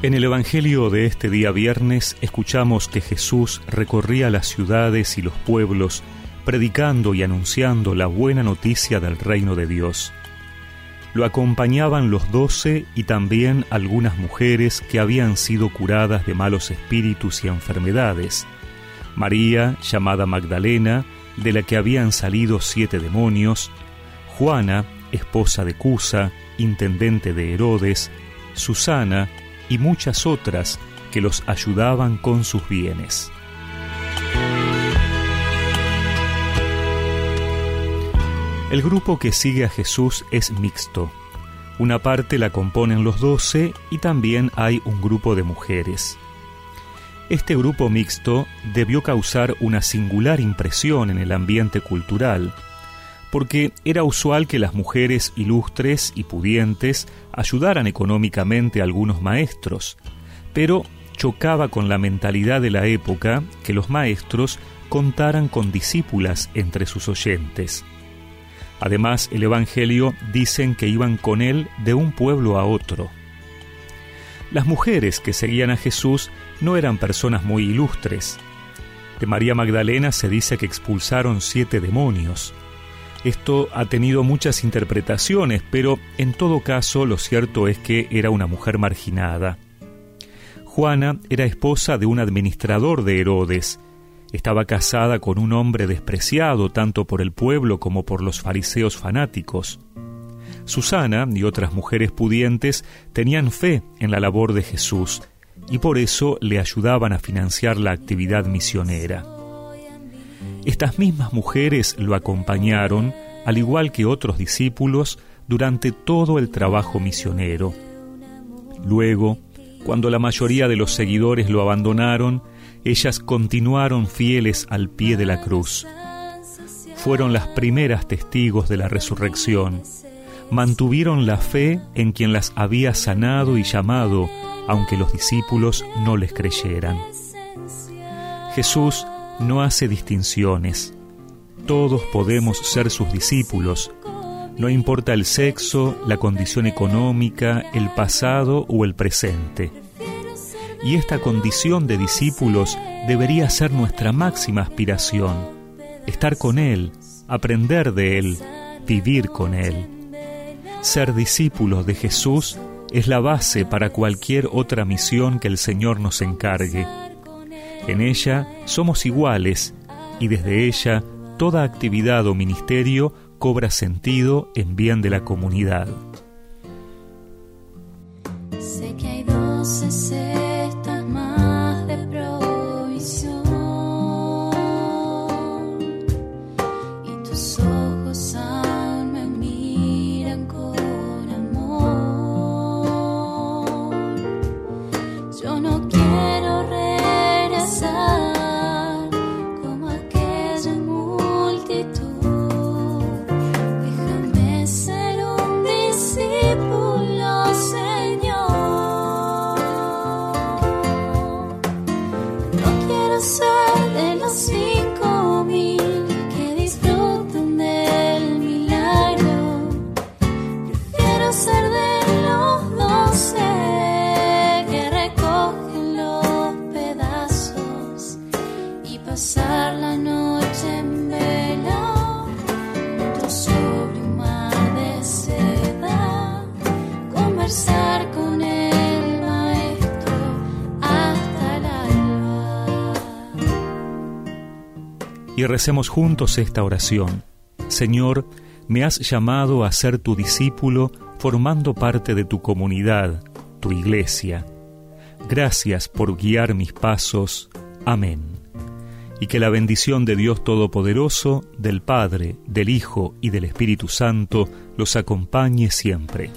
En el Evangelio de este día viernes escuchamos que Jesús recorría las ciudades y los pueblos predicando y anunciando la buena noticia del reino de Dios. Lo acompañaban los doce y también algunas mujeres que habían sido curadas de malos espíritus y enfermedades. María, llamada Magdalena, de la que habían salido siete demonios, Juana, esposa de Cusa, intendente de Herodes, Susana, y muchas otras que los ayudaban con sus bienes. El grupo que sigue a Jesús es mixto. Una parte la componen los doce y también hay un grupo de mujeres. Este grupo mixto debió causar una singular impresión en el ambiente cultural, porque era usual que las mujeres ilustres y pudientes ayudaran económicamente a algunos maestros, pero chocaba con la mentalidad de la época que los maestros contaran con discípulas entre sus oyentes. Además, el Evangelio dicen que iban con él de un pueblo a otro. Las mujeres que seguían a Jesús no eran personas muy ilustres. De María Magdalena se dice que expulsaron siete demonios, esto ha tenido muchas interpretaciones, pero en todo caso lo cierto es que era una mujer marginada. Juana era esposa de un administrador de Herodes. Estaba casada con un hombre despreciado tanto por el pueblo como por los fariseos fanáticos. Susana y otras mujeres pudientes tenían fe en la labor de Jesús y por eso le ayudaban a financiar la actividad misionera. Estas mismas mujeres lo acompañaron, al igual que otros discípulos, durante todo el trabajo misionero. Luego, cuando la mayoría de los seguidores lo abandonaron, ellas continuaron fieles al pie de la cruz. Fueron las primeras testigos de la resurrección. Mantuvieron la fe en quien las había sanado y llamado, aunque los discípulos no les creyeran. Jesús no hace distinciones. Todos podemos ser sus discípulos. No importa el sexo, la condición económica, el pasado o el presente. Y esta condición de discípulos debería ser nuestra máxima aspiración. Estar con Él, aprender de Él, vivir con Él. Ser discípulos de Jesús es la base para cualquier otra misión que el Señor nos encargue. En ella somos iguales y desde ella toda actividad o ministerio cobra sentido en bien de la comunidad. Déjame ser un discípulo, Señor. Y recemos juntos esta oración. Señor, me has llamado a ser tu discípulo formando parte de tu comunidad, tu iglesia. Gracias por guiar mis pasos. Amén. Y que la bendición de Dios Todopoderoso, del Padre, del Hijo y del Espíritu Santo los acompañe siempre.